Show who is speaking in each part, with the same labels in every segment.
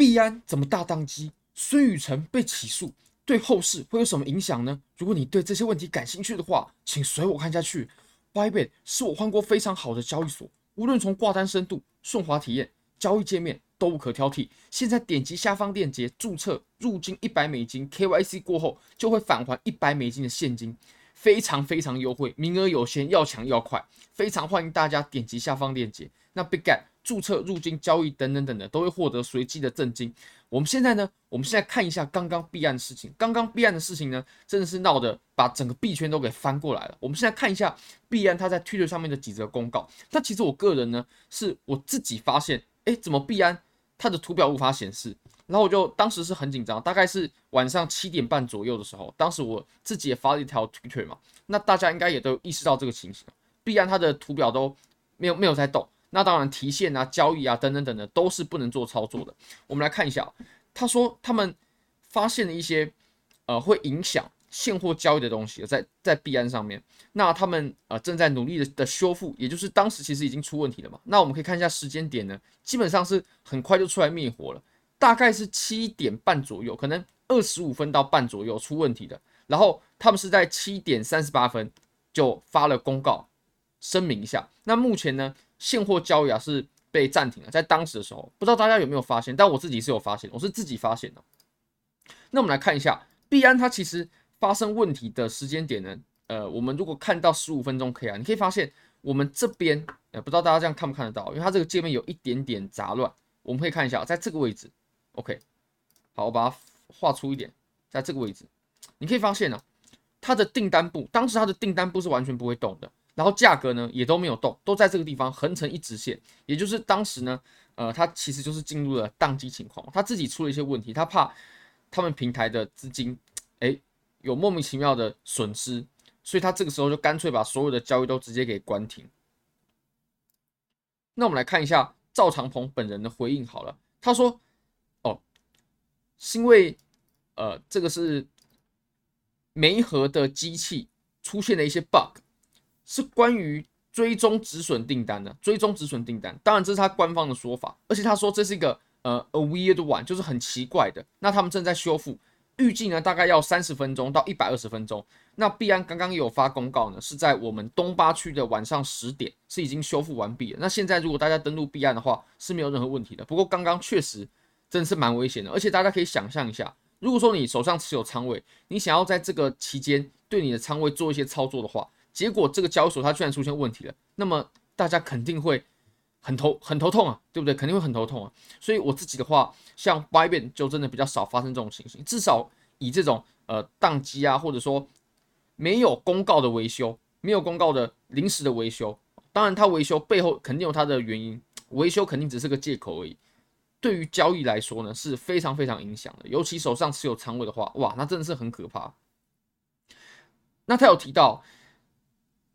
Speaker 1: 币安怎么大宕机？孙宇晨被起诉，对后市会有什么影响呢？如果你对这些问题感兴趣的话，请随我看下去。Bybit 是我换过非常好的交易所，无论从挂单深度、顺滑体验、交易界面都无可挑剔。现在点击下方链接注册入金一百美金，KYC 过后就会返还一百美金的现金，非常非常优惠，名额有限，要抢要快，非常欢迎大家点击下方链接。那 Bigget 注册、入金、交易等等等的，都会获得随机的赠金。我们现在呢，我们现在看一下刚刚币安的事情。刚刚币安的事情呢，真的是闹得把整个币圈都给翻过来了。我们现在看一下币安它在 Twitter 上面的几则公告。那其实我个人呢，是我自己发现，哎，怎么币安它的图表无法显示？然后我就当时是很紧张，大概是晚上七点半左右的时候，当时我自己也发了一条 Twitter 嘛。那大家应该也都意识到这个情形，币安它的图表都没有没有在动。那当然，提现啊、交易啊等等等等都是不能做操作的。我们来看一下，他说他们发现了一些呃会影响现货交易的东西，在在币安上面。那他们呃正在努力的的修复，也就是当时其实已经出问题了嘛。那我们可以看一下时间点呢，基本上是很快就出来灭火了，大概是七点半左右，可能二十五分到半左右出问题的。然后他们是在七点三十八分就发了公告声明一下。那目前呢？现货交易啊是被暂停了，在当时的时候，不知道大家有没有发现，但我自己是有发现，我是自己发现的。那我们来看一下币安它其实发生问题的时间点呢？呃，我们如果看到十五分钟 K 啊，你可以发现我们这边呃，不知道大家这样看不看得到，因为它这个界面有一点点杂乱。我们可以看一下，在这个位置，OK，好，我把它画出一点，在这个位置，你可以发现呢、它的订单簿，当时它的订单簿是完全不会动的。然后价格呢也都没有动，都在这个地方横成一直线，也就是当时呢，呃，它其实就是进入了宕机情况，他自己出了一些问题，他怕他们平台的资金，哎，有莫名其妙的损失，所以他这个时候就干脆把所有的交易都直接给关停。那我们来看一下赵长鹏本人的回应好了，他说，哦，是因为呃，这个是媒合的机器出现了一些 bug。是关于追踪止损订单的，追踪止损订单，当然这是他官方的说法，而且他说这是一个呃 a weird one，就是很奇怪的。那他们正在修复，预计呢大概要三十分钟到一百二十分钟。那币安刚刚有发公告呢，是在我们东八区的晚上十点是已经修复完毕了。那现在如果大家登录币安的话是没有任何问题的。不过刚刚确实真的是蛮危险的，而且大家可以想象一下，如果说你手上持有仓位，你想要在这个期间对你的仓位做一些操作的话。结果这个交易所它居然出现问题了，那么大家肯定会很头很头痛啊，对不对？肯定会很头痛啊。所以我自己的话，像 Bybit 就真的比较少发生这种情形，至少以这种呃宕机啊，或者说没有公告的维修，没有公告的临时的维修，当然它维修背后肯定有它的原因，维修肯定只是个借口而已。对于交易来说呢，是非常非常影响的，尤其手上持有仓位的话，哇，那真的是很可怕。那他有提到。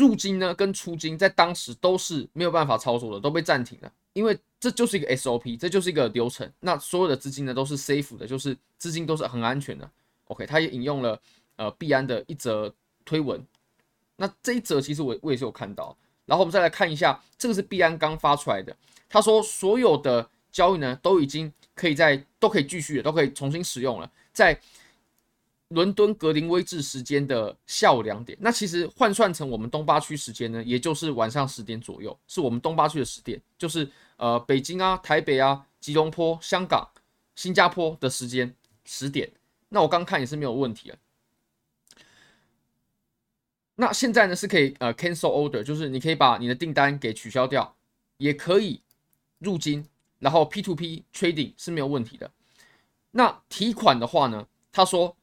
Speaker 1: 入金呢跟出金在当时都是没有办法操作的，都被暂停了，因为这就是一个 SOP，这就是一个流程。那所有的资金呢都是 safe 的，就是资金都是很安全的。OK，他也引用了呃币安的一则推文，那这一则其实我我也是有看到。然后我们再来看一下，这个是币安刚发出来的，他说所有的交易呢都已经可以在都可以继续的，都可以重新使用了，在。伦敦格林威治时间的下午两点，那其实换算成我们东八区时间呢，也就是晚上十点左右，是我们东八区的十点，就是呃北京啊、台北啊、吉隆坡、香港、新加坡的时间十点。那我刚看也是没有问题的。那现在呢是可以呃 cancel order，就是你可以把你的订单给取消掉，也可以入金，然后 P to P trading 是没有问题的。那提款的话呢，他说。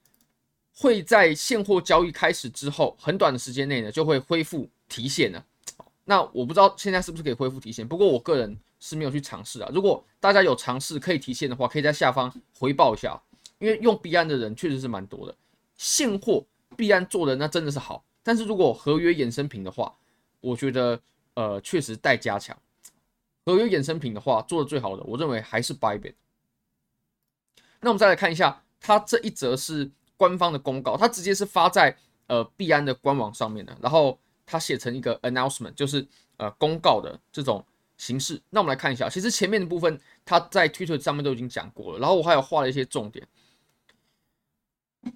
Speaker 1: 会在现货交易开始之后很短的时间内呢，就会恢复提现了。那我不知道现在是不是可以恢复提现，不过我个人是没有去尝试啊。如果大家有尝试可以提现的话，可以在下方回报一下，因为用币安的人确实是蛮多的。现货币安做的那真的是好，但是如果合约衍生品的话，我觉得呃确实待加强。合约衍生品的话做的最好的，我认为还是 Bybit。那我们再来看一下，它这一则是。官方的公告，它直接是发在呃币安的官网上面的，然后它写成一个 announcement，就是呃公告的这种形式。那我们来看一下，其实前面的部分他在 Twitter 上面都已经讲过了，然后我还有画了一些重点。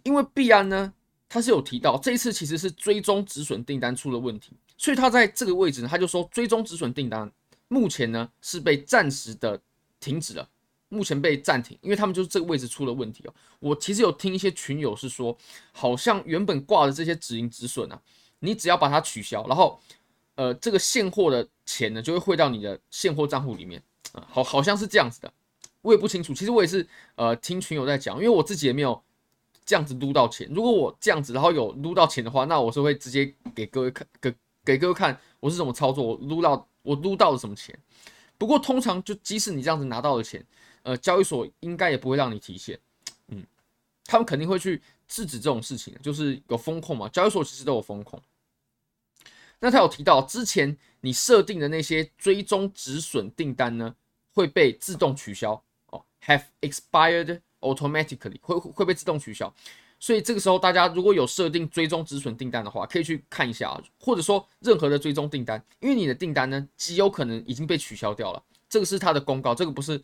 Speaker 1: 因为币安呢，他是有提到这一次其实是追踪止损订单出了问题，所以他在这个位置呢，他就说追踪止损订单目前呢是被暂时的停止了，目前被暂停，因为他们就是这个位置出了问题哦。我其实有听一些群友是说，好像原本挂的这些止盈止损啊，你只要把它取消，然后呃这个现货的钱呢就会汇到你的现货账户里面，好好像是这样子的，我也不清楚。其实我也是呃听群友在讲，因为我自己也没有。这样子撸到钱，如果我这样子，然后有撸到钱的话，那我是会直接给各位看，给给各位看我是怎么操作，我撸到我撸到了什么钱。不过通常就即使你这样子拿到了钱，呃，交易所应该也不会让你提现，嗯，他们肯定会去制止这种事情，就是有风控嘛，交易所其实都有风控。那他有提到之前你设定的那些追踪止损订单呢，会被自动取消哦，have expired。automatically 会会被自动取消，所以这个时候大家如果有设定追踪止损订单的话，可以去看一下啊，或者说任何的追踪订单，因为你的订单呢极有可能已经被取消掉了，这个是他的公告，这个不是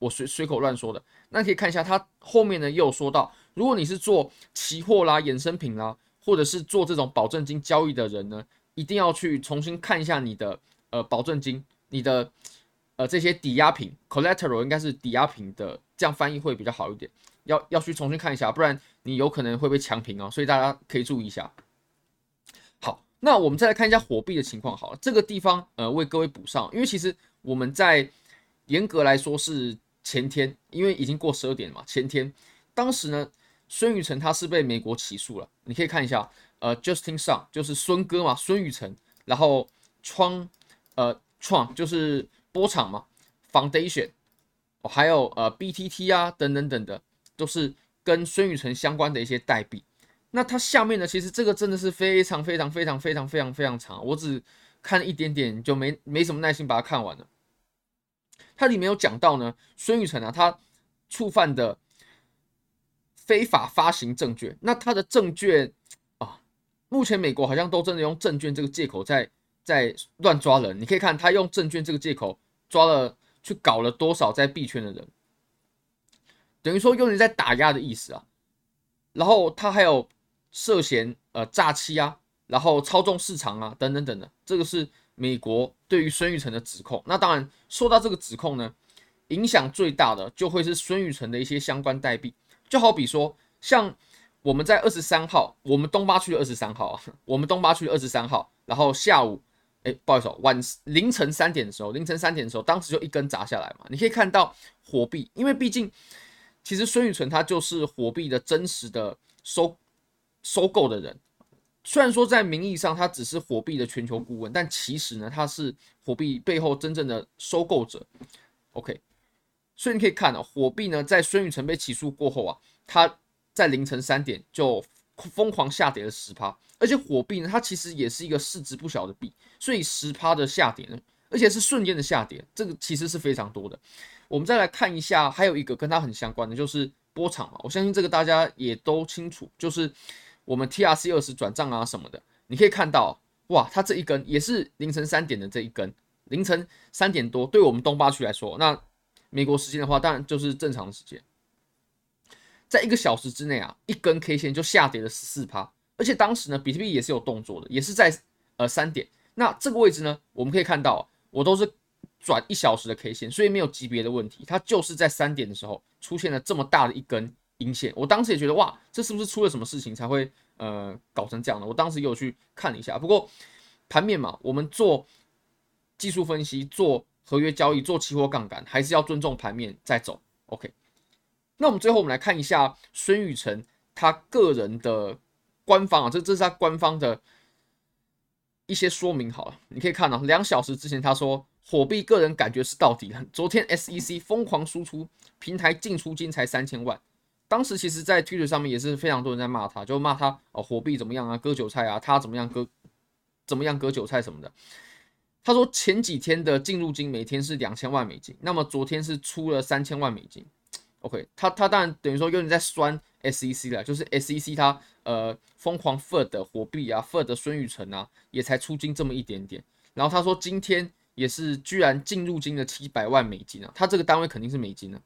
Speaker 1: 我随随口乱说的。那可以看一下它后面呢又说到，如果你是做期货啦、衍生品啦，或者是做这种保证金交易的人呢，一定要去重新看一下你的呃保证金，你的。呃，这些抵押品 （collateral） 应该是抵押品的，这样翻译会比较好一点。要要去重新看一下，不然你有可能会被强平哦。所以大家可以注意一下。好，那我们再来看一下火币的情况。好了，这个地方呃为各位补上，因为其实我们在严格来说是前天，因为已经过十二点了嘛。前天当时呢，孙宇晨他是被美国起诉了。你可以看一下，呃，Justin Sun 就是孙哥嘛，孙宇晨，然后创呃创就是。波场嘛，Foundation，还有呃 BTT 啊等等等的，都是跟孙宇晨相关的一些代币。那它下面呢，其实这个真的是非常非常非常非常非常非常长，我只看一点点就没没什么耐心把它看完了。它里面有讲到呢，孙宇晨啊，他触犯的非法发行证券，那他的证券啊，目前美国好像都真的用证券这个借口在。在乱抓人，你可以看他用证券这个借口抓了去搞了多少在币圈的人，等于说有人在打压的意思啊。然后他还有涉嫌呃诈欺啊，然后操纵市场啊等等等等，这个是美国对于孙宇晨的指控。那当然受到这个指控呢，影响最大的就会是孙宇晨的一些相关代币，就好比说像我们在二十三号，我们东八区的二十三号啊，我们东八区的二十三号，然后下午。哎，不好意思，晚凌晨三点的时候，凌晨三点的时候，当时就一根砸下来嘛。你可以看到火币，因为毕竟其实孙宇晨他就是火币的真实的收收购的人。虽然说在名义上他只是火币的全球顾问，但其实呢，他是火币背后真正的收购者。OK，所以你可以看到火币呢，在孙宇晨被起诉过后啊，他在凌晨三点就疯狂下跌了十趴。而且火币呢，它其实也是一个市值不小的币，所以十趴的下跌呢，而且是瞬间的下跌，这个其实是非常多的。我们再来看一下，还有一个跟它很相关的，就是波场嘛。我相信这个大家也都清楚，就是我们 TRC 二十转账啊什么的。你可以看到，哇，它这一根也是凌晨三点的这一根，凌晨三点多，对我们东八区来说，那美国时间的话，当然就是正常的时间，在一个小时之内啊，一根 K 线就下跌了十四趴。而且当时呢，比特币也是有动作的，也是在呃三点。那这个位置呢，我们可以看到，我都是转一小时的 K 线，所以没有级别的问题。它就是在三点的时候出现了这么大的一根阴线。我当时也觉得哇，这是不是出了什么事情才会呃搞成这样的？我当时也有去看了一下。不过盘面嘛，我们做技术分析、做合约交易、做期货杠杆，还是要尊重盘面再走。OK，那我们最后我们来看一下孙宇晨他个人的。官方啊，这这是他官方的一些说明。好了，你可以看到，两小时之前他说火币个人感觉是到底了。昨天 SEC 疯狂输出，平台净出金才三千万。当时其实，在 Twitter 上面也是非常多人在骂他，就骂他哦，火币怎么样啊，割韭菜啊，他怎么样割，怎么样割韭菜什么的。他说前几天的净入金每天是两千万美金，那么昨天是出了三千万美金。OK，他他当然等于说有点在酸 SEC 了，就是 SEC 他呃疯狂 FUD 的火币啊，FUD 的孙宇晨啊，也才出金这么一点点。然后他说今天也是居然净入金了七百万美金啊！他这个单位肯定是美金啊，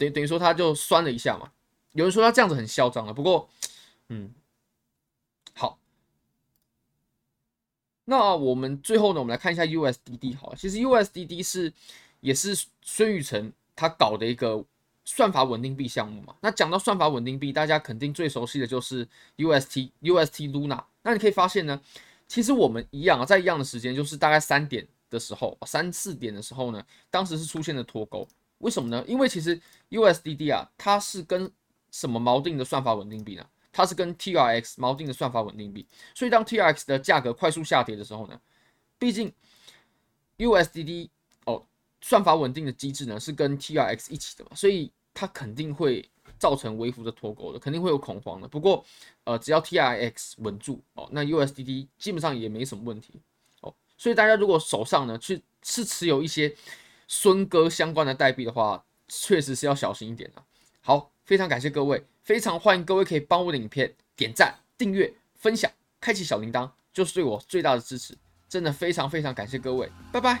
Speaker 1: 等等于说他就酸了一下嘛。有人说他这样子很嚣张啊，不过，嗯，好，那我们最后呢，我们来看一下 USDD 好了，其实 USDD 是也是孙宇晨他搞的一个算法稳定币项目嘛。那讲到算法稳定币，大家肯定最熟悉的就是 UST UST Luna。那你可以发现呢，其实我们一样啊，在一样的时间，就是大概三点的时候，三四点的时候呢，当时是出现了脱钩。为什么呢？因为其实 USDD 啊，它是跟什么锚定的算法稳定币呢？它是跟 TRX 锚定的算法稳定币。所以当 TRX 的价格快速下跌的时候呢，毕竟 USDD 哦，算法稳定的机制呢是跟 TRX 一起的嘛，所以它肯定会造成微幅的脱钩的，肯定会有恐慌的。不过呃，只要 TRX 稳住哦，那 USDD 基本上也没什么问题哦。所以大家如果手上呢去是持有一些孙哥相关的代币的话，确实是要小心一点的。好。非常感谢各位，非常欢迎各位可以帮我的影片点赞、订阅、分享、开启小铃铛，就是对我最大的支持。真的非常非常感谢各位，拜拜。